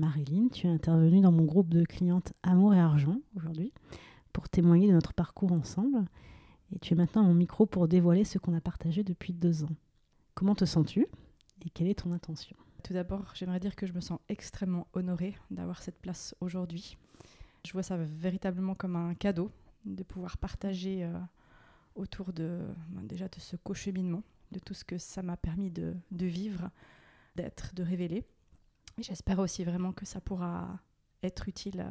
Marilyn, tu es intervenue dans mon groupe de clientes Amour et Argent aujourd'hui pour témoigner de notre parcours ensemble. Et tu es maintenant à mon micro pour dévoiler ce qu'on a partagé depuis deux ans. Comment te sens-tu et quelle est ton intention? Tout d'abord, j'aimerais dire que je me sens extrêmement honorée d'avoir cette place aujourd'hui. Je vois ça véritablement comme un cadeau de pouvoir partager euh, autour de ben, déjà de ce co-cheminement, de tout ce que ça m'a permis de, de vivre, d'être, de révéler. J'espère aussi vraiment que ça pourra être utile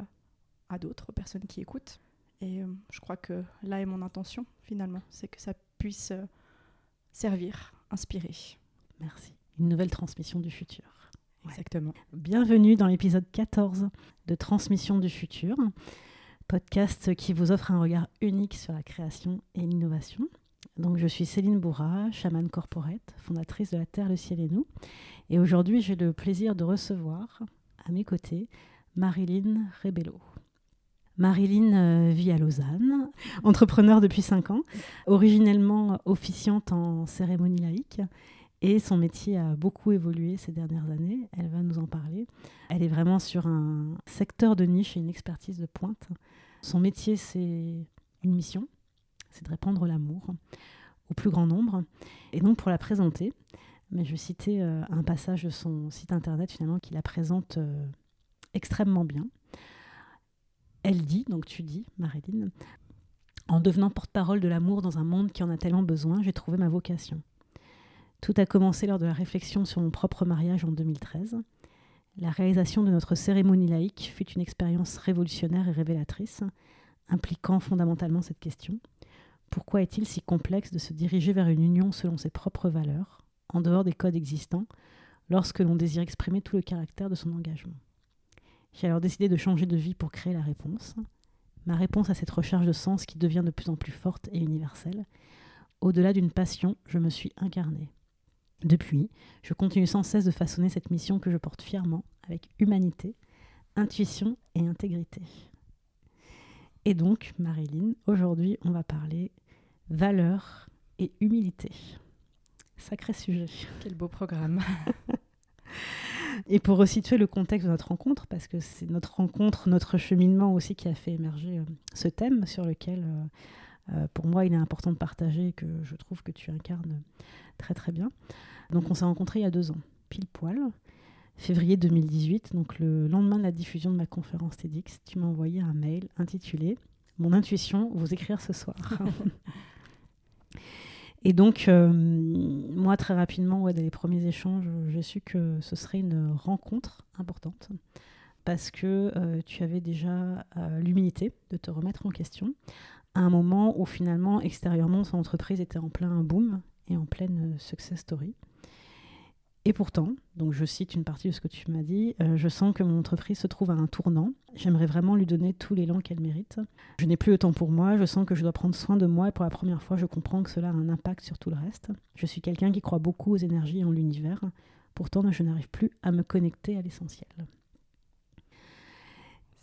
à, d'autres personnes qui écoutent. Et euh, je crois que là est mon intention finalement, c'est que ça puisse euh, servir, inspirer. Merci. Une nouvelle transmission du futur. Ouais. Exactement. Bienvenue dans l'épisode 14 de Transmission du futur, podcast qui vous offre un regard unique sur la création et l'innovation. Donc, je suis Céline Bourra, chamane corporate, fondatrice de La Terre, le Ciel et nous. Et aujourd'hui, j'ai le plaisir de recevoir à mes côtés Marilyn Rebello. Marilyn euh, vit à Lausanne, entrepreneur depuis 5 ans, originellement officiante en cérémonie laïque. Et son métier a beaucoup évolué ces dernières années. Elle va nous en parler. Elle est vraiment sur un secteur de niche et une expertise de pointe. Son métier, c'est une mission, c'est de répandre l'amour au plus grand nombre. Et donc, pour la présenter, mais je citer euh, un passage de son site internet finalement qui la présente euh, extrêmement bien. Elle dit, donc tu dis, Marilyn, en devenant porte-parole de l'amour dans un monde qui en a tellement besoin, j'ai trouvé ma vocation. Tout a commencé lors de la réflexion sur mon propre mariage en 2013. La réalisation de notre cérémonie laïque fut une expérience révolutionnaire et révélatrice, impliquant fondamentalement cette question. Pourquoi est-il si complexe de se diriger vers une union selon ses propres valeurs, en dehors des codes existants, lorsque l'on désire exprimer tout le caractère de son engagement? J'ai alors décidé de changer de vie pour créer la réponse. Ma réponse à cette recherche de sens qui devient de plus en plus forte et universelle. Au-delà d'une passion, je me suis incarnée. Depuis, je continue sans cesse de façonner cette mission que je porte fièrement avec humanité, intuition et intégrité. Et donc, Marilyn, aujourd'hui, on va parler valeur et humilité. Sacré sujet. Quel beau programme. et pour resituer le contexte de notre rencontre, parce que c'est notre rencontre, notre cheminement aussi qui a fait émerger euh, ce thème sur lequel, euh, euh, pour moi, il est important de partager et que je trouve que tu incarnes très très bien. Donc on s'est rencontrés il y a deux ans, pile poil, février 2018, donc le lendemain de la diffusion de ma conférence TEDx, tu m'as envoyé un mail intitulé Mon intuition, vous écrire ce soir. Et donc, euh, moi, très rapidement, ouais, dans les premiers échanges, j'ai su que ce serait une rencontre importante parce que euh, tu avais déjà euh, l'humilité de te remettre en question à un moment où finalement, extérieurement, son entreprise était en plein boom et en pleine success story. Et pourtant, donc je cite une partie de ce que tu m'as dit, euh, je sens que mon entreprise se trouve à un tournant. J'aimerais vraiment lui donner tout l'élan qu'elle mérite. Je n'ai plus le temps pour moi, je sens que je dois prendre soin de moi et pour la première fois, je comprends que cela a un impact sur tout le reste. Je suis quelqu'un qui croit beaucoup aux énergies et en l'univers. Pourtant, je n'arrive plus à me connecter à l'essentiel.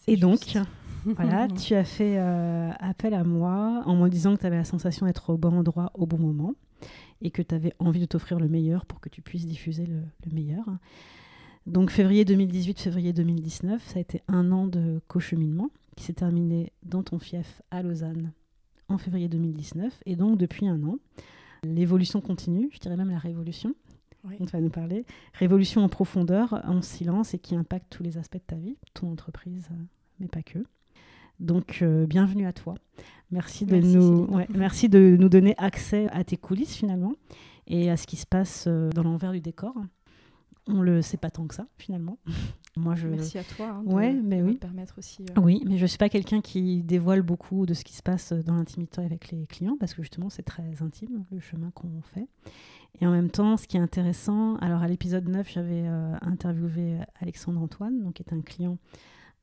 Et juste. donc, voilà, tu as fait euh, appel à moi en me disant que tu avais la sensation d'être au bon endroit au bon moment et que tu avais envie de t'offrir le meilleur pour que tu puisses diffuser le, le, meilleur. Donc février 2018, février 2019, ça a été un an de co-cheminement qui s'est terminé dans ton fief à Lausanne en février 2019. Et donc depuis un an, l'évolution continue, je dirais même la révolution. Oui. tu vas nous parler. Révolution en profondeur, en silence et qui impacte tous les aspects de ta vie, ton entreprise, euh, mais pas que. Donc, euh, bienvenue à toi. Merci de, Merci, nous, ouais, merci de nous donner accès à tes coulisses finalement et à ce qui se passe euh, dans l'envers du décor. On le sait pas tant que ça finalement. Moi, je, Merci à toi hein, de, Ouais, mais de me oui. permettre aussi. euh, oui, mais je ne suis pas quelqu'un qui dévoile beaucoup de ce qui se passe dans l'intimité avec les clients parce que justement c'est très intime le chemin qu'on fait. Et en même temps, ce qui est intéressant, alors à l'épisode 9, j'avais euh, interviewé Alexandre Antoine, donc qui est un client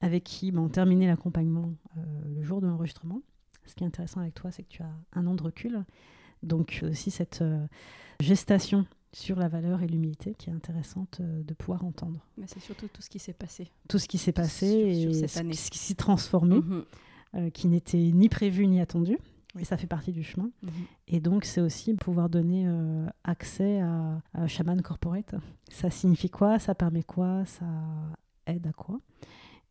avec qui ben, on terminait l'accompagnement euh, le jour de l'enregistrement. Ce qui est intéressant avec toi, c'est que tu as un an de recul. Donc aussi cette euh, gestation sur la valeur et l'humilité qui est intéressante euh, de pouvoir entendre. Mais c'est surtout tout ce qui s'est passé. Tout ce qui s'est passé Sur- sur et cette ce- année. ce qui s'est transformé Mhm. euh, qui n'était ni prévu ni attendu. Et ça fait partie du chemin. Mhm. Et donc, c'est aussi pouvoir donner euh, accès à, à Shaman Corporate. Ça signifie quoi? Ça permet quoi? Ça aide à quoi?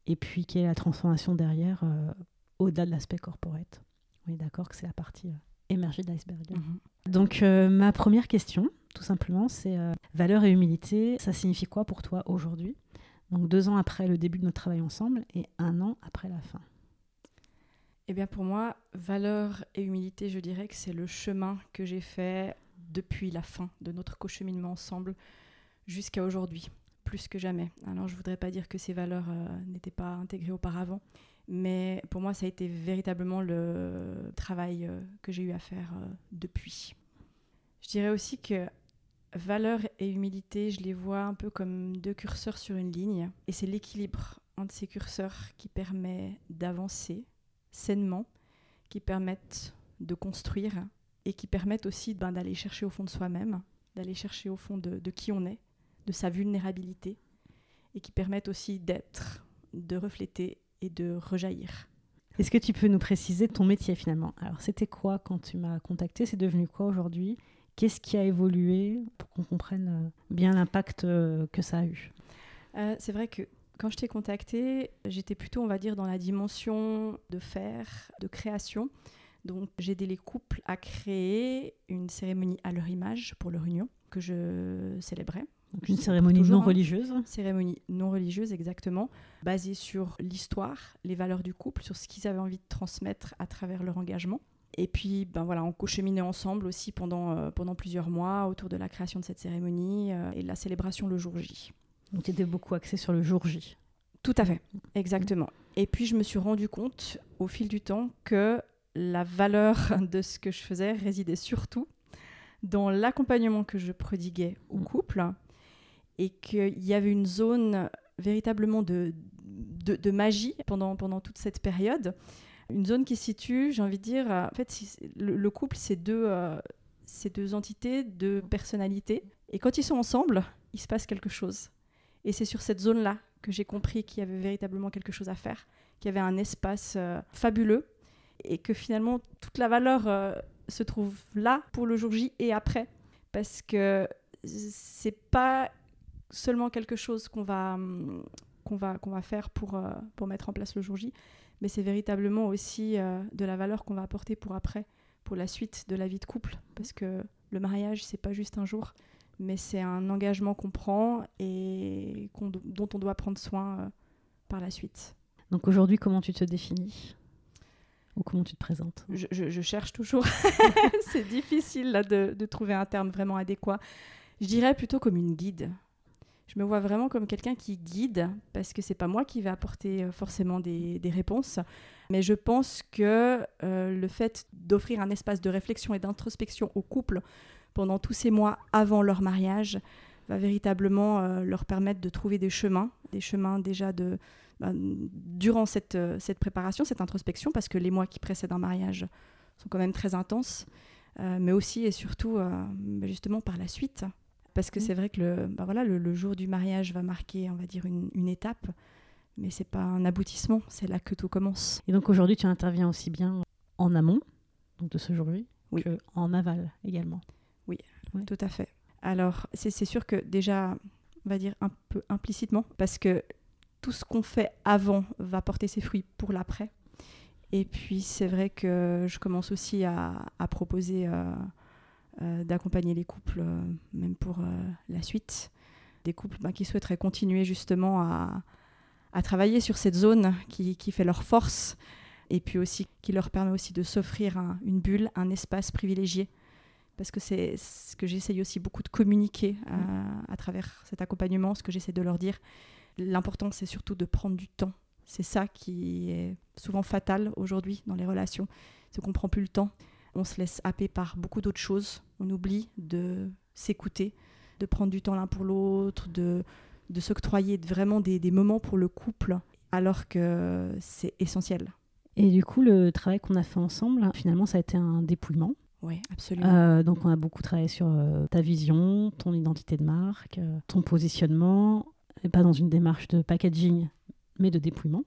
Et puis, quelle est la transformation derrière, euh, au-delà de l'aspect corporate On est d'accord que c'est la partie euh, émergée de l'iceberg. Mhm. Donc, euh, ma première question, tout simplement, c'est valeur et humilité, ça signifie quoi pour toi aujourd'hui? Donc, deux ans après le début de notre travail ensemble et un an après la fin. Eh bien pour moi, valeur et humilité, je dirais que c'est le chemin que j'ai fait depuis la fin de notre co-cheminement ensemble jusqu'à aujourd'hui, plus que jamais. Alors je voudrais pas dire que ces valeurs euh, n'étaient pas intégrées auparavant, mais pour moi ça a été véritablement le travail euh, que j'ai eu à faire euh, depuis. Je dirais aussi que valeur et humilité, je les vois un peu comme deux curseurs sur une ligne, et c'est l'équilibre entre ces curseurs qui permet d'avancer sainement, qui permettent de construire et qui permettent aussi ben, d'aller chercher au fond de soi-même, d'aller chercher au fond de qui on est, de sa vulnérabilité, et qui permettent aussi d'être, de refléter et de rejaillir. Est-ce que tu peux nous préciser ton métier finalement? Alors, c'était quoi quand tu m'as contacté? C'est devenu quoi aujourd'hui? Qu'est-ce qui a évolué pour qu'on comprenne euh, bien l'impact euh, que ça a eu? Euh, c'est vrai que quand je t'ai contacté, j'étais plutôt, on va dire, dans la dimension de faire, de création. Donc, j'ai aidé les couples à créer une cérémonie à leur image pour leur union que je célébrais. Donc, Une cérémonie toujours, non hein. religieuse cérémonie non religieuse exactement, basée sur l'histoire, les valeurs du couple, sur ce qu'ils avaient envie de transmettre à travers leur engagement. Et puis, ben voilà, on co-cheminait ensemble aussi pendant, euh, pendant plusieurs mois autour de la création de cette cérémonie euh, et de la célébration le jour J. Donc, tu étais beaucoup axé sur le jour J. Tout à fait, exactement. Et puis, je me suis rendu compte au fil du temps que la valeur de ce que je faisais résidait surtout dans l'accompagnement que je prodiguais au Mm. couple et qu'il y avait une zone véritablement de, de, magie pendant, pendant toute cette période. Une zone qui situe, j'ai envie de dire, en fait, le, le couple, c'est deux, euh, deux entités, deux personnalités. Et quand ils sont ensemble, il se passe quelque chose. Et c'est sur cette zone-là que j'ai compris qu'il y avait véritablement quelque chose à faire, qu'il y avait un espace euh, fabuleux et que finalement toute la valeur euh, se trouve là pour le jour J et après. Parce que c'est pas seulement quelque chose qu'on va, qu'on va, qu'on va faire pour, euh, pour mettre en place le jour J, mais c'est véritablement aussi euh, de la valeur qu'on va apporter pour après, pour la suite de la vie de couple. Parce que le mariage, c'est pas juste un jour, mais c'est un engagement qu'on prend et qu'on dont on doit prendre soin euh, par la suite. Donc, aujourd'hui, comment tu te définis? Ou comment tu te présentes? Je, je- je cherche toujours. c'est difficile là, de, de trouver un terme vraiment adéquat. Je dirais plutôt comme une guide. Je me vois vraiment comme quelqu'un qui guide, parce que c'est pas moi qui vais apporter euh, forcément des, réponses, mais je pense que euh, le fait d'offrir un espace de réflexion et d'introspection au couple pendant tous ces mois avant leur mariage va véritablement euh, leur permettre de trouver des chemins, des chemins déjà de ben, durant cette, préparation, cette introspection, parce que les mois qui précèdent un mariage sont quand même très intenses, mais aussi et surtout justement par la suite. Parce que Mm. c'est vrai que le, ben voilà, le, le jour du mariage va marquer, on va dire, une, une étape, mais c'est pas un aboutissement, c'est là que tout commence. Et donc, aujourd'hui, tu interviens aussi bien en amont donc de ce jour-là Oui. qu'en aval également. Tout à fait. Alors, c'est sûr que déjà, on va dire un peu implicitement, parce que tout ce qu'on fait avant va porter ses fruits pour l'après. Et puis, c'est vrai que je commence aussi à, à proposer euh, d'accompagner les couples, euh, même pour euh, la suite. Des couples bah, qui souhaiteraient continuer justement à, à travailler sur cette zone qui, qui, fait leur force et puis aussi qui leur permet aussi de s'offrir un, une bulle, un espace privilégié. Parce que c'est ce que j'essaye aussi beaucoup de communiquer à travers cet accompagnement, ce que j'essaie de leur dire. L'important, c'est surtout de prendre du temps. C'est ça qui est souvent fatal aujourd'hui dans les relations, c'est qu'on prend plus le temps on se laisse happer par beaucoup d'autres choses. On oublie de s'écouter, de prendre du temps l'un pour l'autre, de, de s'octroyer vraiment des, des, moments pour le couple, alors que c'est essentiel. Et du coup, le travail qu'on a fait ensemble, finalement, ça a été un dépouillement. Oui, absolument. Euh, donc, on a beaucoup travaillé sur euh, ta vision, ton identité de marque, euh, ton positionnement, et pas dans une démarche de packaging, mais de dépouillement.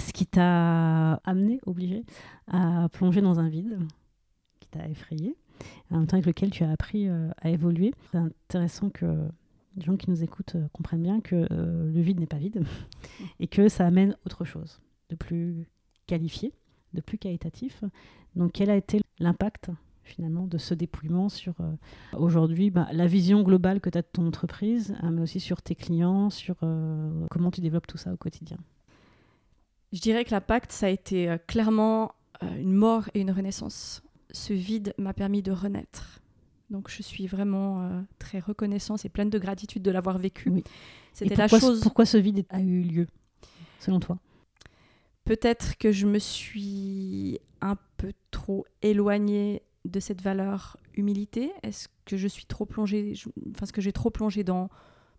Ce qui t'a amené, obligé, à plonger dans un vide t'a effrayé, en même temps avec lequel tu as appris euh, à évoluer. C'est intéressant que les gens qui nous écoutent euh, comprennent bien que euh, le vide n'est pas vide et que ça amène autre chose de plus qualifié, de plus qualitatif. Donc quel a été l'impact finalement de ce dépouillement sur aujourd'hui bah, la vision globale que tu as de ton entreprise, mais aussi sur tes clients, sur comment tu développes tout ça au quotidien? Je dirais que l'impact, ça a été clairement une mort et une renaissance ce vide m'a permis de renaître. Donc je suis vraiment euh, très reconnaissante et pleine de gratitude de l'avoir vécu. Oui. C'était la chose. Pourquoi ce vide a eu lieu, selon toi? Peut-être que je me suis un peu trop éloignée de cette valeur humilité. Est-ce que je suis trop plongée, enfin, ce que j'ai trop plongé dans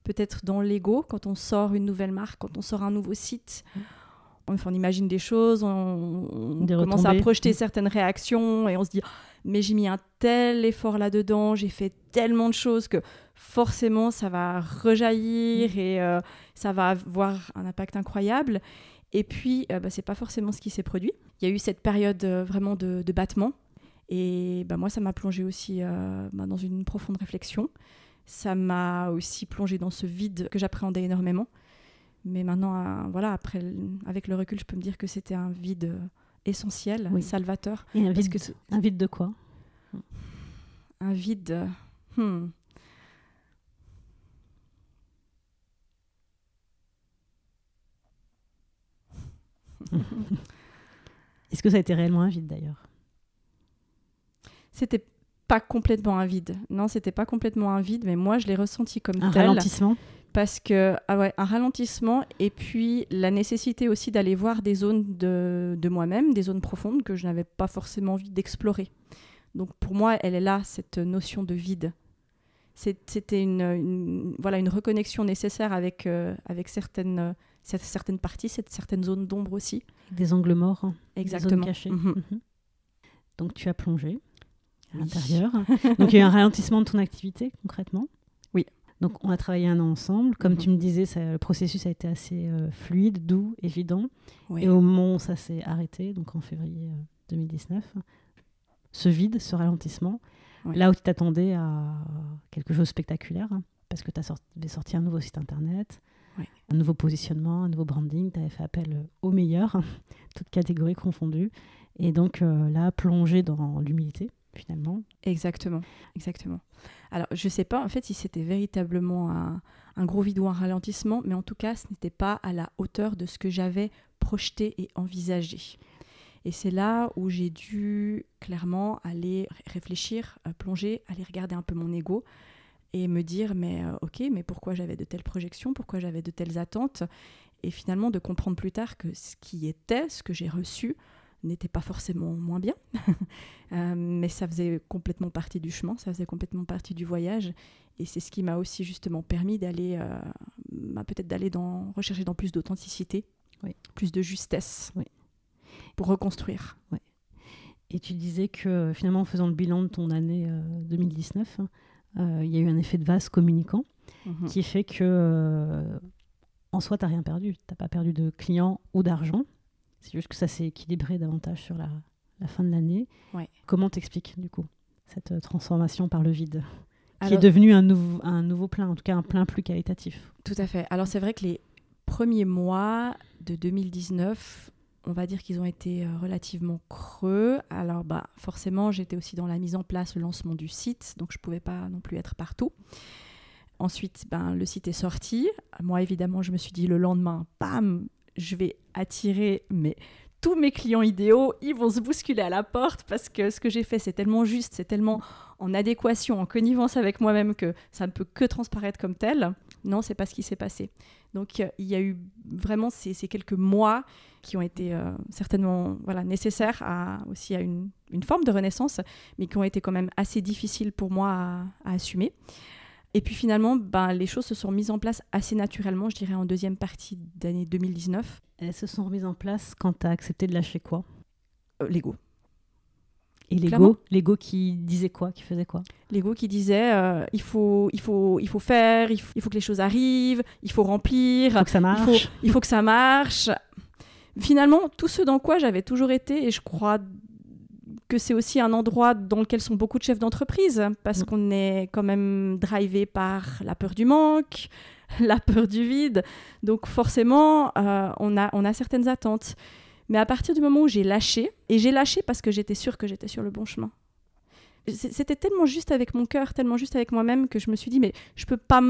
peut-être dans l'ego quand on sort une nouvelle marque, quand on sort un nouveau site? Mmh on imagine des choses, on, commence à projeter mm. certaines réactions et on se dit mais j'ai mis un tel effort là-dedans, j'ai fait tellement de choses que forcément ça va rejaillir mm. et euh, ça va avoir un impact incroyable. Et puis, euh, bah, c'est pas forcément ce qui s'est produit. Il y a eu cette période euh, vraiment de, battement. Et bah, moi, ça m'a plongé aussi bah, dans une profonde réflexion. Ça m'a aussi plongé dans ce vide que j'appréhendais énormément. Mais maintenant, euh, voilà, après, avec le recul, je peux me dire que c'était un vide euh, essentiel, salvateur. Et un vide, que un vide de quoi? Un vide. Hmm. Est-ce que ça a été réellement un vide d'ailleurs? C'était pas complètement un vide. Non, c'était pas complètement un vide, mais moi je l'ai ressenti comme un tel. ralentissement? Parce que ah ouais, un ralentissement et puis la nécessité aussi d'aller voir des zones de, de moi-même, des zones profondes que je n'avais pas forcément envie d'explorer. Donc pour moi, elle est là, cette notion de vide. C'était une, voilà, une reconnexion nécessaire avec, euh, avec certaines, certaines parties, cette, certaines zones d'ombre aussi. Des angles morts, hein, Exactement. des zones cachées. Mhm. Mhm. Donc tu as plongé à l'intérieur. Donc il y a eu un ralentissement de ton activité concrètement donc on a travaillé un an ensemble. Comme mhm. tu me disais, ça, le processus a été assez euh, fluide, doux, évident. Et au moment où ça s'est arrêté, donc en février 2019, euh, ce vide, ce ralentissement, là où tu t'attendais à quelque chose de spectaculaire, hein, parce que tu avais sorti un nouveau site internet, un nouveau positionnement, un nouveau branding, tu avais fait appel euh, aux meilleurs, toutes catégories confondues. Et donc là, plongé dans l'humilité, finalement. Exactement, exactement. Alors, je ne sais pas en fait si c'était véritablement un, gros vide ou un ralentissement, mais en tout cas, ce n'était pas à la hauteur de ce que j'avais projeté et envisagé. Et c'est là où j'ai dû clairement aller réfléchir, euh, plonger, aller regarder un peu mon ego et me dire mais euh, ok, mais pourquoi j'avais de telles projections, pourquoi j'avais de telles attentes, et finalement de comprendre plus tard que ce qui était, ce que j'ai reçu, n'était pas forcément moins bien, euh, mais ça faisait complètement partie du chemin, ça faisait complètement partie du voyage, et c'est ce qui m'a aussi justement permis d'aller, euh, bah, peut-être d'aller dans rechercher dans plus d'authenticité, plus de justesse, pour reconstruire. Et tu disais que finalement, en faisant le bilan de ton année 2019, euh, il y a eu un effet de vase communicant mhm. qui fait que en soi, tu n'as rien perdu. Tu n'as pas perdu de clients ou d'argent. C'est juste que ça s'est équilibré davantage sur la, fin de l'année. Comment t'expliques du coup cette euh, transformation par le vide qui est devenu un, nouveau, un nouveau plein, en tout cas un plein plus qualitatif? Tout à fait. Alors c'est vrai que les premiers mois de 2019 on va dire qu'ils ont été euh, relativement creux. Alors, bah, forcément, j'étais aussi dans la mise en place, le lancement du site, donc je ne pouvais pas non plus être partout. Ensuite, ben, le site est sorti. Moi, évidemment, je me suis dit le lendemain, bam, je vais attirer mais tous mes clients idéaux, ils vont se bousculer à la porte parce que ce que j'ai fait, c'est tellement juste, c'est tellement en adéquation, en connivence avec moi-même que ça ne peut que transparaître comme tel. Non, c'est pas ce qui s'est passé. Donc il y a eu vraiment ces, quelques mois qui ont été euh, certainement voilà, nécessaires aussi à une, forme de renaissance, mais qui ont été quand même assez difficiles pour moi à assumer. Et puis finalement, ben, les choses se sont mises en place assez naturellement, je dirais, en deuxième partie d'année 2019. Elles se sont remises en place quand tu as accepté de lâcher quoi? Euh, L'ego. Et l'ego, l'ego qui disait quoi, qui faisait quoi? L'ego qui disait euh, il faut, il faut, il faut faire, il faut, que les choses arrivent, il faut remplir, il faut que ça marche. Il faut, il faut que ça marche. Finalement, tout ce dans quoi j'avais toujours été, et je crois que c'est aussi un endroit dans lequel sont beaucoup de chefs d'entreprise, parce mm. qu'on est quand même drivé par la peur du manque, la peur du vide. Donc forcément, euh, on, a, on a certaines attentes. Mais à partir du moment où j'ai lâché, et j'ai lâché parce que j'étais sûre que j'étais sur le bon chemin. C'était tellement juste avec mon cœur, tellement juste avec moi-même que je me suis dit, mais je peux pas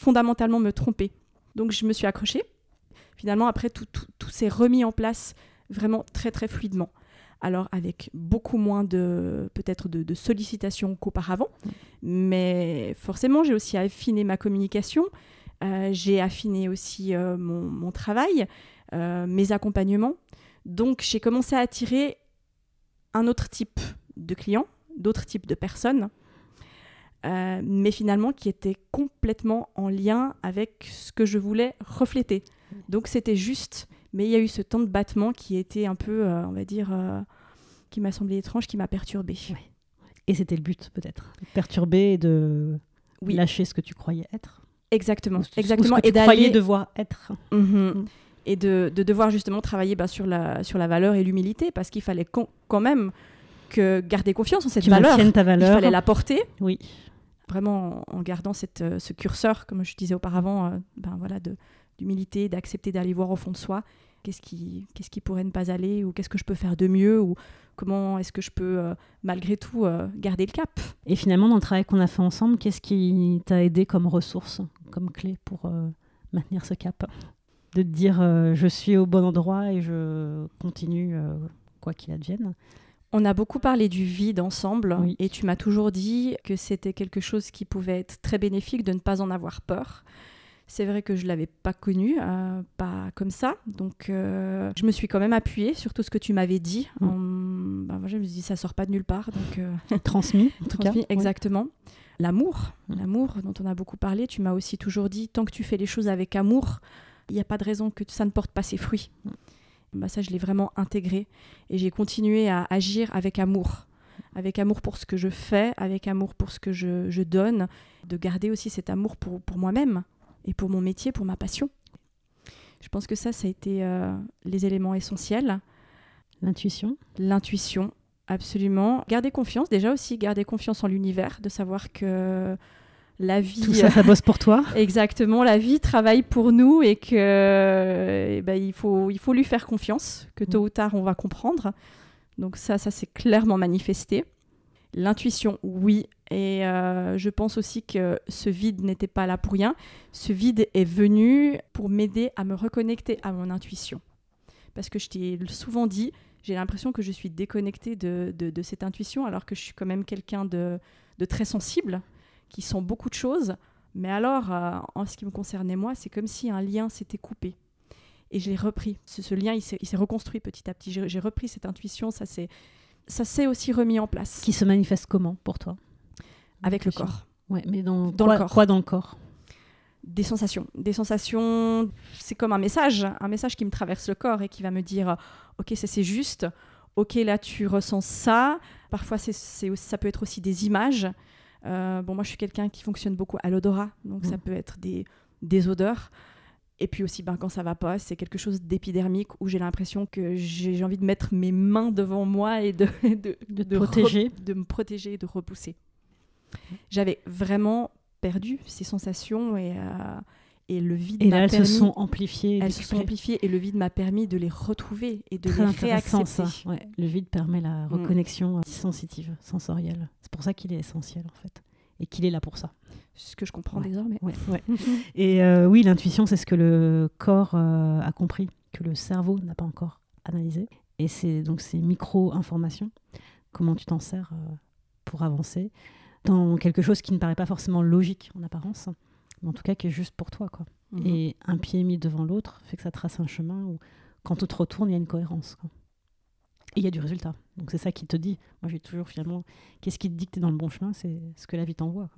fondamentalement me tromper. Donc je me suis accrochée. Finalement, après, tout, tout, tout s'est remis en place vraiment très très fluidement alors avec beaucoup moins de peut-être de, sollicitations qu'auparavant. Mais forcément, j'ai aussi affiné ma communication, euh, j'ai affiné aussi euh, mon, travail, euh, mes accompagnements. Donc j'ai commencé à attirer un autre type de clients, d'autres types de personnes. mais finalement qui étaient complètement en lien avec ce que je voulais refléter. Donc c'était juste mais il y a eu ce temps de battement qui était un peu, euh, on va dire, euh, qui m'a semblé étrange, qui m'a perturbé. Et c'était le but, peut-être Perturber et de lâcher ce que tu croyais être Exactement. Exactement. et croyais devoir être. Mhm. Mm. Et de, de, devoir justement travailler bah, sur, la, sur la valeur et l'humilité, parce qu'il fallait quand même que garder confiance en cette valeur. Ta valeur. Il fallait la porter. Oui. Vraiment en, gardant cette, euh, ce curseur, comme je disais auparavant, ben, voilà, de, d'humilité, d'accepter d'aller voir au fond de soi qu'est-ce qui, qu'est-ce qui pourrait ne pas aller ou qu'est-ce que je peux faire de mieux ou comment est-ce que je peux euh, malgré tout euh, garder le cap. Et finalement, dans le travail qu'on a fait ensemble, qu'est-ce qui t'a aidé comme ressource, comme clé pour euh, maintenir ce cap? De te dire je suis au bon endroit et je continue quoi qu'il advienne? On a beaucoup parlé du vide ensemble et tu m'as toujours dit que c'était quelque chose qui pouvait être très bénéfique de ne pas en avoir peur. C'est vrai que je ne l'avais pas connu, euh, pas comme ça. Donc, euh, je me suis quand même appuyée sur tout ce que tu m'avais dit. Mm. Ben, je me suis dit, ça sort pas de nulle part. Donc, euh, transmis, en tout transmis, Exactement. L'amour, mm. l'amour dont on a beaucoup parlé, tu m'as aussi toujours dit, tant que tu fais les choses avec amour, il n'y a pas de raison que ça ne porte pas ses fruits. Bah, ça, je l'ai vraiment intégré. Et j'ai continué à agir avec amour avec amour pour ce que je fais, avec amour pour ce que je, je donne, de garder aussi cet amour pour, pour moi-même et pour mon métier, pour ma passion. Je pense que ça, ça a été euh, les éléments essentiels. L'intuition L'intuition, absolument. Garder confiance, déjà aussi, garder confiance en l'univers, de savoir que la vie... Tout ça, ça bosse pour toi Exactement, la vie travaille pour nous et que eh ben, il, faut, il faut lui faire confiance, que tôt ou tard, on va comprendre. Donc ça, ça s'est clairement manifesté. L'intuition, oui. Et euh, je pense aussi que ce vide n'était pas là pour rien. Ce vide est venu pour m'aider à me reconnecter à mon intuition. Parce que je t'ai souvent dit, j'ai l'impression que je suis déconnectée de, de, cette intuition, alors que je suis quand même quelqu'un de, de, très sensible, qui sent beaucoup de choses. Mais alors, euh, en ce qui me concernait moi, c'est comme si un lien s'était coupé. Et je l'ai repris. Ce, ce lien, il s'est reconstruit petit à petit. J'ai repris cette intuition, ça s'est ça s'est aussi remis en place. Qui se manifeste comment pour toi? Avec le corps. Ouais, mais dans, dans quoi, le corps. quoi dans le corps? Des sensations. Des sensations, c'est comme un message, un message qui me traverse le corps et qui va me dire Ok, ça c'est juste. Ok, là tu ressens ça. Parfois, c'est, ça peut être aussi des images. Euh, bon, moi je suis quelqu'un qui fonctionne beaucoup à l'odorat, donc ça mm. peut être des, des odeurs. Et puis aussi, ben, quand ça va pas, c'est quelque chose d'épidermique où j'ai l'impression que j'ai envie de mettre mes mains devant moi et de, de, de, protéger. de me protéger et de repousser. J'avais vraiment perdu ces sensations et, euh, Et le vide Et là, elles permis- se sont amplifiées. elles se sont amplifiées et le vide m'a permis de les retrouver et de Très les ça. réaccepter. Ouais, le vide permet la Mm. reconnexion euh, sensitive, sensorielle. C'est pour ça qu'il est essentiel en fait. Et qu'il est là pour ça. C'est ce que je comprends Ouais. désormais. Ouais, ouais. Et euh, oui, l'intuition, c'est ce que le corps euh, a compris, que le cerveau n'a pas encore analysé. Et c'est donc ces micro-informations, comment tu t'en sers euh, pour avancer dans quelque chose qui ne paraît pas forcément logique en apparence, mais en tout cas qui est juste pour toi. Quoi. Mhm. Et un pied mis devant l'autre fait que ça trace un chemin où, quand tout te retourne, il y a une cohérence. quoi. Et il y a du résultat. Donc c'est ça qui te dit. Moi, j'ai toujours finalement, qu'est-ce qui te dit que tu es dans le bon chemin? C'est ce que la vie t'envoie.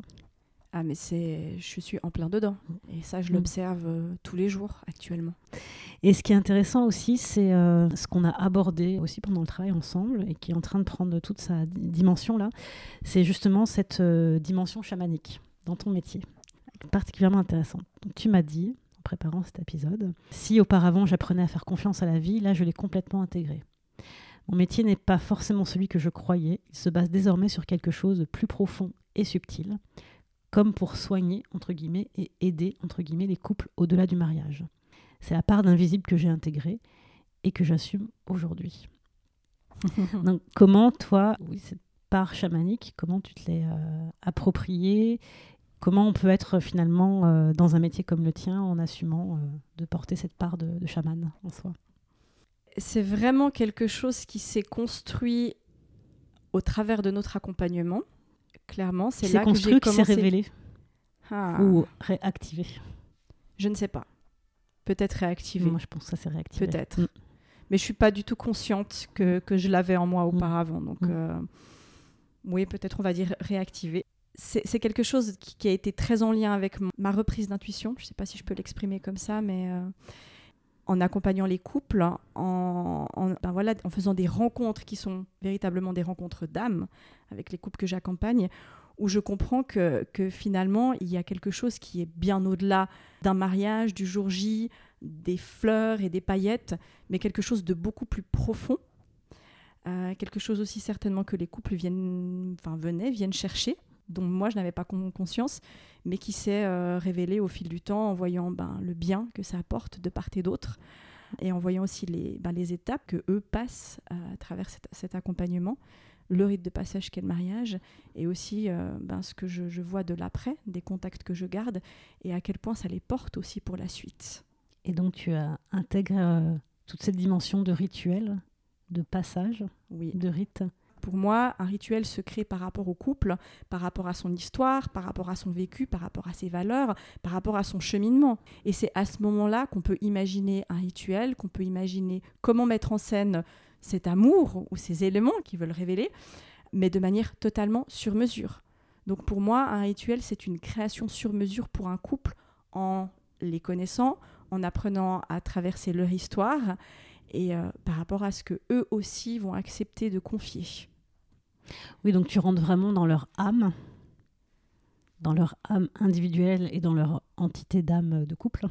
Ah mais c'est, je suis en plein dedans. Et ça, je Mm. l'observe euh, tous les jours actuellement. Et ce qui est intéressant aussi, c'est euh, ce qu'on a abordé aussi pendant le travail ensemble et qui est en train de prendre toute sa di- dimension là, c'est justement cette euh, dimension chamanique dans ton métier, particulièrement intéressante. Donc, tu m'as dit, en préparant cet épisode, si auparavant j'apprenais à faire confiance à la vie, là je l'ai complètement intégré. Mon métier n'est pas forcément celui que je croyais, il se base désormais sur quelque chose de plus profond et subtil, comme pour soigner, entre guillemets, et aider, entre guillemets, les couples au-delà du mariage. C'est la part d'invisible que j'ai intégrée et que j'assume aujourd'hui. Donc, comment toi, oui, cette part chamanique, comment tu te l'es euh, appropriée? Comment on peut être finalement euh, dans un métier comme le tien en assumant euh, de porter cette part de, de chaman en soi? C'est vraiment quelque chose qui s'est construit au travers de notre accompagnement. Clairement, c'est là s'est que construit j'ai qui s'est révélé Ah, ou réactivé Je ne sais pas. Peut-être réactivé. Moi, je pense que ça s'est réactivé. Peut-être. Mm. mais je suis pas du tout consciente que, que je l'avais en moi auparavant. Donc, Mm. euh, oui, peut-être on va dire réactiver. C'est quelque chose qui, qui a été très en lien avec ma reprise d'intuition. Je sais pas si je peux l'exprimer comme ça, mais euh, en accompagnant les couples, en, en- ben voilà, en faisant des rencontres qui sont véritablement des rencontres d'âme avec les couples que j'accompagne, où je comprends que, que finalement, il y a quelque chose qui est bien au-delà d'un mariage, du jour J, des fleurs et des paillettes, mais quelque chose de beaucoup plus profond. Euh, quelque chose aussi certainement que les couples viennent, enfin, venaient, viennent chercher, dont moi je n'avais pas con- conscience, mais qui s'est euh, révélé au fil du temps en voyant ben, le bien que ça apporte de part et d'autre, et en voyant aussi les, ben, les étapes que eux passent à travers cet, cet accompagnement, le rite de passage qu'est le mariage, et aussi euh, ben, ce que je, je vois de l'après, des contacts que je garde, et à quel point ça les porte aussi pour la suite. Et donc, tu as intégré euh, toute cette dimension de rituel, de passage, Oui. de rite. Pour moi, un rituel se crée par rapport au couple, par rapport à son histoire, par rapport à son vécu, par rapport à ses valeurs, par rapport à son cheminement. Et c'est à ce moment-là qu'on peut imaginer un rituel, qu'on peut imaginer comment mettre en scène cet amour ou ces éléments qui veulent révéler, mais de manière totalement sur mesure. Donc pour moi, un rituel, c'est une création sur mesure pour un couple en les connaissant, en apprenant à traverser leur histoire et euh, par rapport à ce que eux aussi vont accepter de confier. Oui, donc tu rentres vraiment dans leur âme, dans leur âme individuelle et dans leur entité d'âme de couple.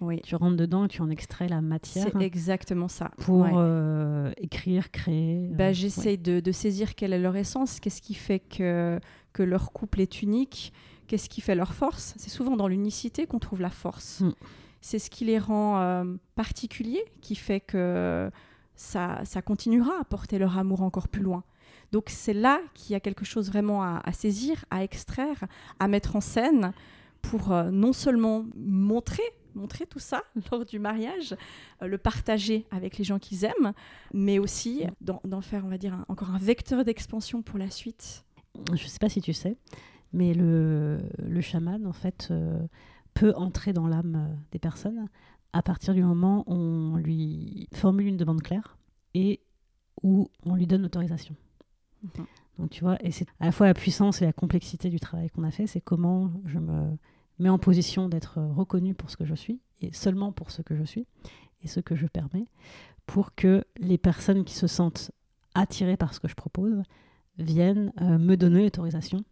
Oui, Tu rentres dedans et tu en extrais la matière c'est exactement ça. pour Ouais. euh, écrire, créer. euh, Bah, ouais. De, de saisir quelle est leur essence, qu'est-ce qui fait que, que leur couple est unique, qu'est-ce qui fait leur force. C'est souvent dans l'unicité qu'on trouve la force. Mm. C'est ce qui les rend euh, particuliers, qui fait que ça, ça continuera à porter leur amour encore plus loin. Donc c'est là qu'il y a quelque chose vraiment à, saisir, à extraire, à mettre en scène pour euh, non seulement montrer, montrer tout ça lors du mariage, euh, le partager avec les gens qu'ils aiment, mais aussi d'en faire, on va dire, encore un vecteur d'expansion pour la suite. Je ne sais pas si tu sais, mais le, chaman, en fait, euh, peut entrer dans l'âme des personnes à partir du moment où on lui formule une demande claire et où on lui donne l'autorisation. Mhm. Donc tu vois, et c'est à la fois la puissance et la complexité du travail qu'on a fait, c'est comment je me mets en position d'être reconnue pour ce que je suis, et seulement pour ce que je suis, et ce que je permets, pour que les personnes qui se sentent attirées par ce que je propose viennent euh, me donner l'autorisation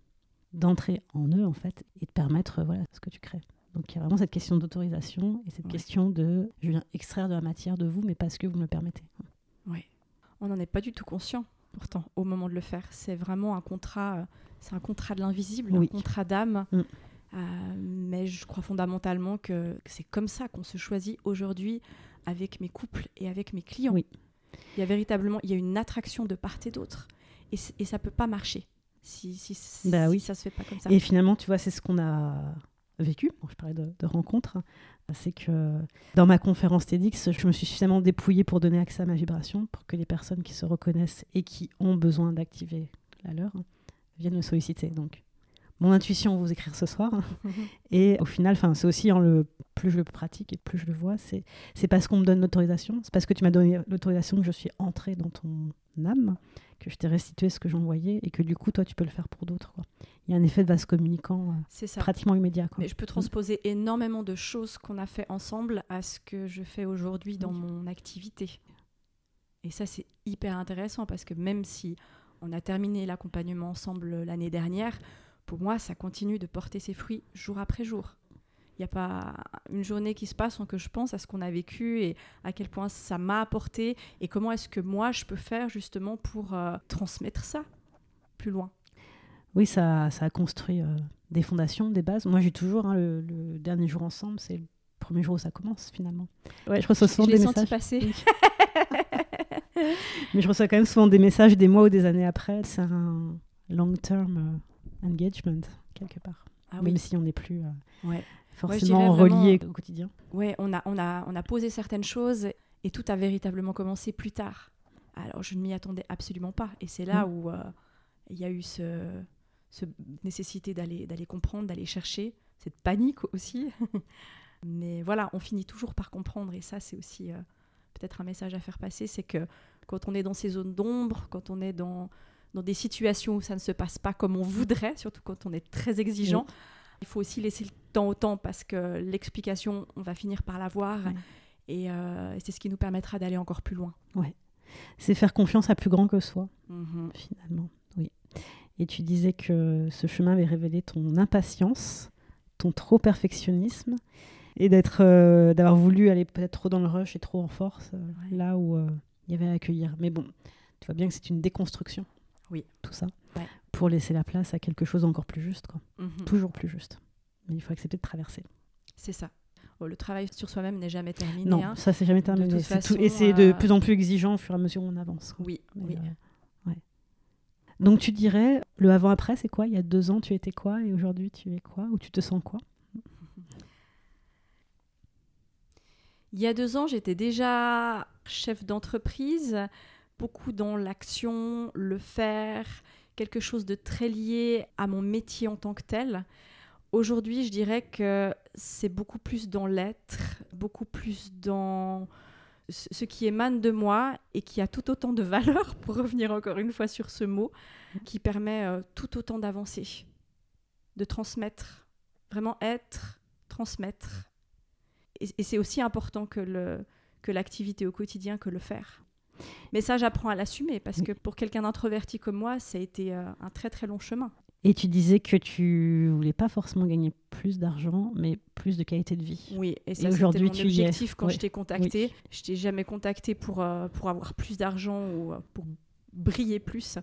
d'entrer en eux, en fait, et de permettre euh, voilà, ce que tu crées. Donc il y a vraiment cette question d'autorisation et cette Ouais. question de je viens extraire de la matière de vous, mais parce que vous me le permettez. On n'en est pas du tout conscient, pourtant, au moment de le faire. C'est vraiment un contrat, euh, c'est un contrat de l'invisible, Oui. un contrat d'âme. Mm. Euh, mais je crois fondamentalement que, c'est comme ça qu'on se choisit aujourd'hui avec mes couples et avec mes clients. Oui. Il y a véritablement il y a une attraction de part et d'autre. Et, et ça peut pas marcher si, si, si Bah oui. ça se fait pas comme ça. Et finalement, tu vois, c'est ce qu'on a vécu. Je parlais de, de rencontres. C'est que dans ma conférence TEDx, je me suis suffisamment dépouillée pour donner accès à ma vibration, pour que les personnes qui se reconnaissent et qui ont besoin d'activer la leur viennent me solliciter. Mon intuition vous écrire ce soir. Et au final, c'est aussi en le plus je le pratique et plus je le vois, c'est c'est parce qu'on me donne l'autorisation, c'est parce que tu m'as donné l'autorisation que je suis entrée dans ton âme, que je t'ai restitué ce que j'envoyais et que du coup, toi, tu peux le faire pour d'autres. Il y a un effet de vase communicant euh, C'est ça. pratiquement immédiat. Quoi. Mais je peux transposer énormément de choses qu'on a fait ensemble à ce que je fais aujourd'hui dans mon activité. Et ça, c'est hyper intéressant parce que même si on a terminé l'accompagnement ensemble l'année dernière, pour moi, ça continue de porter ses fruits jour après jour. Il n'y a pas une journée qui se passe sans que je pense à ce qu'on a vécu et à quel point ça m'a apporté et comment est-ce que moi, je peux faire justement pour euh, transmettre ça plus loin. Oui, ça, ça a construit euh, des fondations, des bases. Moi, j'ai toujours hein, le, le dernier jour ensemble, c'est le premier jour où ça commence finalement. Ouais, je reçois souvent je des senti messages. passer. Mais je reçois quand même souvent des messages des mois ou des années après. C'est un long-term euh, engagement, quelque part. Ah Même si on n'est plus euh, Ouais. forcément vraiment- relié au quotidien. Ouais, on a, on, a, on a posé certaines choses et tout a véritablement commencé plus tard. Alors, je ne m'y attendais absolument pas. Et c'est là Mm. où euh, il y a eu ce, ce nécessité d'aller, d'aller comprendre, d'aller chercher, cette panique aussi. Mais voilà, on finit toujours par comprendre. Et ça, c'est aussi euh, peut-être un message à faire passer, c'est que quand on est dans ces zones d'ombre, quand on est dans, dans des situations où ça ne se passe pas comme on voudrait, surtout quand on est très exigeant, il faut aussi laisser le temps au temps parce que l'explication, on va finir par l'avoir. Ouais. Et, euh, et c'est ce qui nous permettra d'aller encore plus loin. C'est faire confiance à plus grand que soi, Mhm. finalement. Oui. Et tu disais que ce chemin avait révélé ton impatience, ton trop perfectionnisme, et d'être, euh, d'avoir voulu aller peut-être trop dans le rush et trop en force, euh, Ouais. là où il y avait à accueillir. Mais bon, tu vois bien que c'est une déconstruction. Oui. Tout ça. Ouais. Pour laisser la place à quelque chose d'encore plus juste, quoi. Mhm. Toujours plus juste. Mais il faut accepter de traverser. C'est ça. Oh, le travail sur soi-même n'est jamais terminé. Non, hein. ça c'est jamais De terminé. tout- façon, et c'est de euh, plus en plus exigeant au fur et à mesure où on avance. quoi. Oui, Mais, oui. euh, ouais. Donc tu dirais, le avant-après, c'est quoi? Il y a deux ans, tu étais quoi? Et aujourd'hui, tu es quoi? Ou tu te sens quoi? Il y a deux ans, j'étais déjà chef d'entreprise, beaucoup dans l'action, le faire, quelque chose de très lié à mon métier en tant que tel. Aujourd'hui, je dirais que c'est beaucoup plus dans l'être, beaucoup plus dans ce qui émane de moi et qui a tout autant de valeur, pour revenir encore une fois sur ce mot, qui permet euh, tout autant d'avancer, de transmettre, vraiment être, transmettre. Et, c'est aussi important que l'activité au quotidien que le faire. Mais ça, j'apprends à l'assumer parce Oui. que pour quelqu'un d'introverti comme moi, ça a été euh, un très très long chemin. Et tu disais que tu voulais pas forcément gagner plus d'argent, mais plus de qualité de vie. Oui, et ça, c'était mon objectif quand Ouais. je t'ai contacté. Je t'ai jamais contacté pour, euh, pour avoir plus d'argent ou euh, pour briller plus,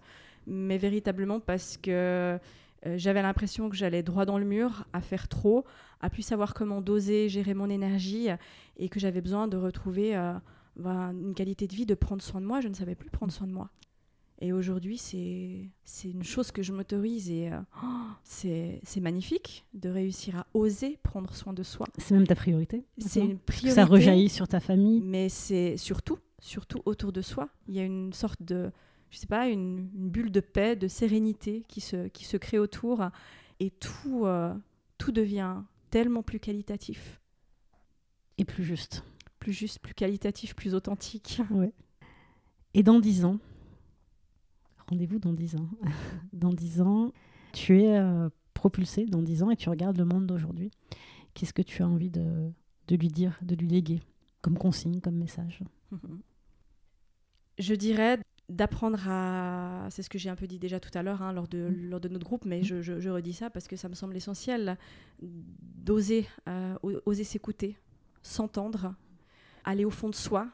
mais véritablement parce que euh, j'avais l'impression que j'allais droit dans le mur, à faire trop, à plus savoir comment doser, gérer mon énergie, et que j'avais besoin de retrouver euh, ben, une qualité de vie, de prendre soin de moi. Je ne savais plus prendre soin de moi. Et aujourd'hui, c'est c'est une chose que je m'autorise et euh, oh, c'est c'est magnifique de réussir à oser prendre soin de soi. C'est même ta priorité. C'est une priorité. Ça rejaillit sur ta famille. Mais c'est surtout, surtout autour de soi. Il y a une sorte de, je sais pas, une, une bulle de paix, de sérénité qui se, qui se crée autour. Et tout, euh, tout devient tellement plus qualitatif. Et plus juste. Plus juste, plus qualitatif, plus authentique. Et dans dix ans, rendez-vous dans dix ans. dans dix ans, tu es euh, propulsé dans dix ans et tu regardes le monde d'aujourd'hui. Qu'est-ce que tu as envie de, de lui dire, de lui léguer comme consigne, comme message? Je dirais d'apprendre à... C'est ce que j'ai un peu dit déjà tout à l'heure hein, lors, de, Mm. lors de notre groupe, mais Mm. je, je- je redis ça parce que ça me semble essentiel, d'oser euh, oser s'écouter, s'entendre, aller au fond de soi.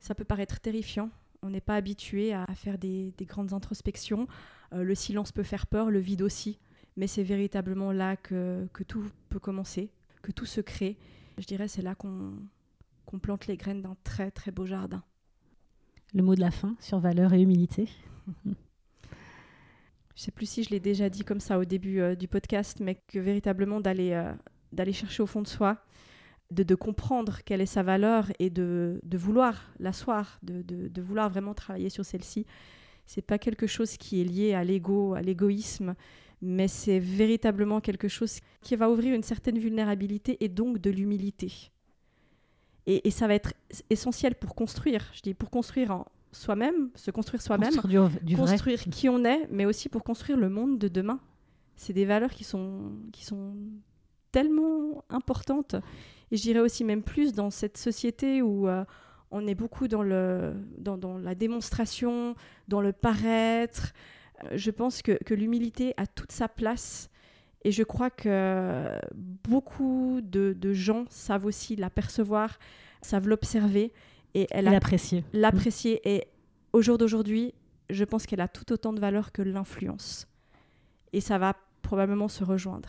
Ça peut paraître terrifiant. On n'est pas habitué à, à faire des, des grandes introspections. Euh, le silence peut faire peur, le vide aussi. mais c'est véritablement là que, que, tout peut commencer, que tout se crée. Je dirais c'est là qu'on plante les graines d'un très très beau jardin. Le mot de la fin sur valeur et humilité. je sais plus si je l'ai déjà dit comme ça au début euh, du podcast, mais que véritablement d'aller euh, d'aller chercher au fond de soi, de, de, comprendre quelle est sa valeur et de, de vouloir l'asseoir, de, de, vouloir vraiment travailler sur celle-ci. C'est pas quelque chose qui est lié à l'ego, à l'égoïsme, mais c'est véritablement quelque chose qui va ouvrir une certaine vulnérabilité et donc de l'humilité. Et, et, ça va être essentiel pour construire, je dis pour construire en, soi-même, se construire soi-même, construire, qui on est, mais aussi pour construire le monde de demain. C'est des valeurs qui sont, qui sont tellement importantes. Et je dirais aussi même plus dans cette société où euh, on est beaucoup dans, le, dans, dans, la démonstration, dans le paraître. Euh, je pense que, que l'humilité a toute sa place. Et je crois que beaucoup de, de gens savent aussi l'apercevoir, savent l'observer et elle l'apprécier. L'apprécier. Et au jour d'aujourd'hui, je pense qu'elle a tout autant de valeur que l'influence. Et ça va probablement se rejoindre.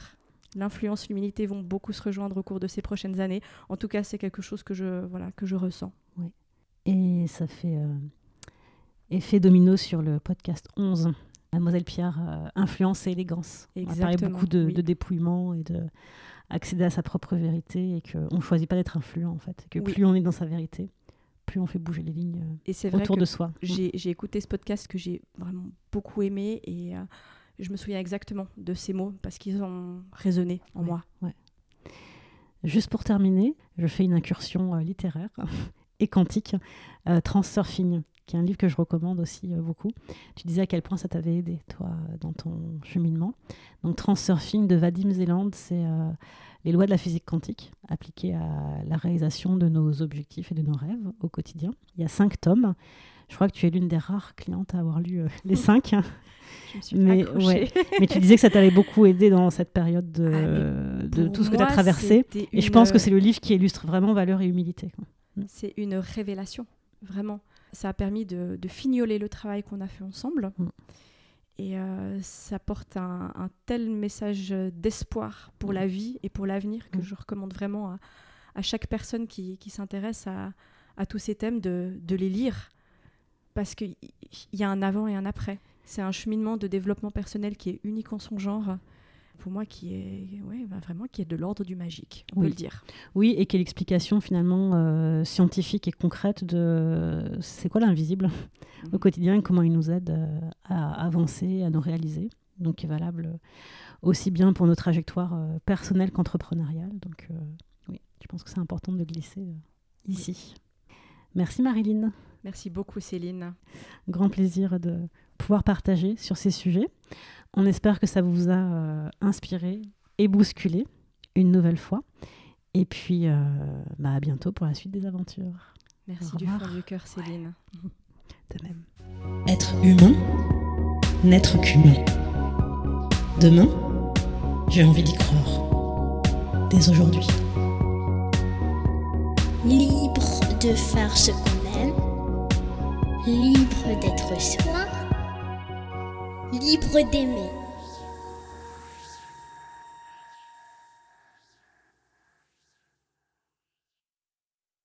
L'influence, l'humilité vont beaucoup se rejoindre au cours de ces prochaines années. En tout cas, c'est quelque chose que je, voilà, que je ressens. Oui. Et ça fait euh, effet domino sur le podcast 11. Mademoiselle Pierre, euh, influence et élégance. Exactement, on a parlé beaucoup de, de dépouillement et de accéder à sa propre vérité et qu'on ne choisit pas d'être influent en fait. Que plus on est dans sa vérité, plus on fait bouger les lignes euh, autour de soi. J'ai écouté ce podcast que j'ai vraiment beaucoup aimé et euh, je me souviens exactement de ces mots parce qu'ils ont résonné en moi. Ouais. Juste pour terminer, je fais une incursion euh, littéraire et quantique, Transurfing, qui est un livre que je recommande aussi beaucoup. Tu disais à quel point ça t'avait aidé, toi, dans ton cheminement. Donc Transurfing de Vadim Zeland, c'est les lois de la physique quantique appliquées à la réalisation de nos objectifs et de nos rêves au quotidien. Il y a cinq tomes. Je crois que tu es l'une des rares clientes à avoir lu euh, les cinq. Je me suis mais, ouais, mais tu disais que ça t'avait beaucoup aidé dans cette période de, ah, de tout ce que tu as traversé. Et je pense que c'est le livre qui illustre vraiment valeur et humilité. Mm. C'est une révélation, vraiment. Ça a permis de, de fignoler le travail qu'on a fait ensemble. Mm. Et euh, ça porte un, tel message d'espoir pour la vie et pour l'avenir que mm. je recommande vraiment à, chaque personne qui, s'intéresse à, tous ces thèmes de, les lire. Parce qu'il y a un avant et un après. C'est un cheminement de développement personnel qui est unique en son genre pour moi qui est ouais, bah, vraiment qui est de l'ordre du magique, on peut le dire. Oui, et qui est l'explication finalement euh, scientifique et concrète de c'est quoi l'invisible au mhm. quotidien et comment il nous aide euh, à avancer, à nous réaliser. Donc qui est valable aussi bien pour nos trajectoires euh, personnelles qu'entrepreneuriales. Donc oui, je pense que c'est important de glisser ici. Merci Marilyn. Merci beaucoup Céline. Grand plaisir de pouvoir partager sur ces sujets. On espère que ça vous a euh, inspiré et bousculé une nouvelle fois. Et puis, euh, bah, à bientôt pour la suite des aventures. Merci du fond du cœur, Céline. De même. Être humain, n'être qu'humain. Demain, j'ai envie d'y croire. Dès aujourd'hui. Libre de faire ce qu'on aime. Libre d'être soi libre d'aimer.